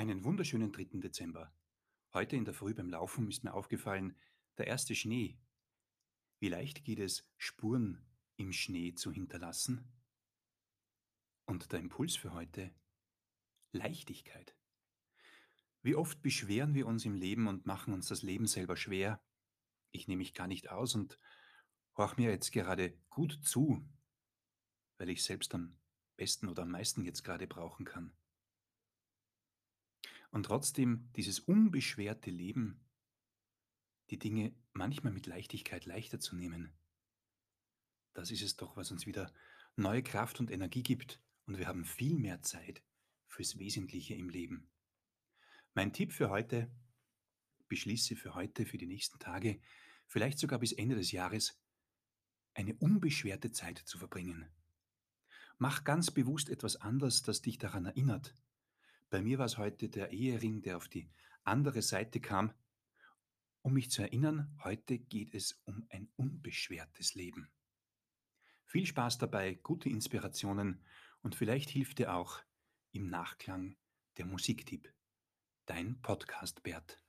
Einen wunderschönen 3. Dezember. Heute in der Früh beim Laufen ist mir aufgefallen, der erste Schnee. Wie leicht geht es, Spuren im Schnee zu hinterlassen? Und der Impuls für heute, Leichtigkeit. Wie oft beschweren wir uns im Leben und machen uns das Leben selber schwer? Ich nehme mich gar nicht aus und horch mir jetzt gerade gut zu, weil ich selbst am besten oder am meisten jetzt gerade brauchen kann. Und trotzdem dieses unbeschwerte Leben, die Dinge manchmal mit Leichtigkeit leichter zu nehmen, das ist es doch, was uns wieder neue Kraft und Energie gibt und wir haben viel mehr Zeit fürs Wesentliche im Leben. Mein Tipp für heute, beschließe für heute, für die nächsten Tage, vielleicht sogar bis Ende des Jahres, eine unbeschwerte Zeit zu verbringen. Mach ganz bewusst etwas anders, das dich daran erinnert, bei mir war es heute der Ehering, der auf die andere Seite kam, um mich zu erinnern, heute geht es um ein unbeschwertes Leben. Viel Spaß dabei, gute Inspirationen und vielleicht hilft dir auch im Nachklang der Musiktipp. Dein Podcast Bert.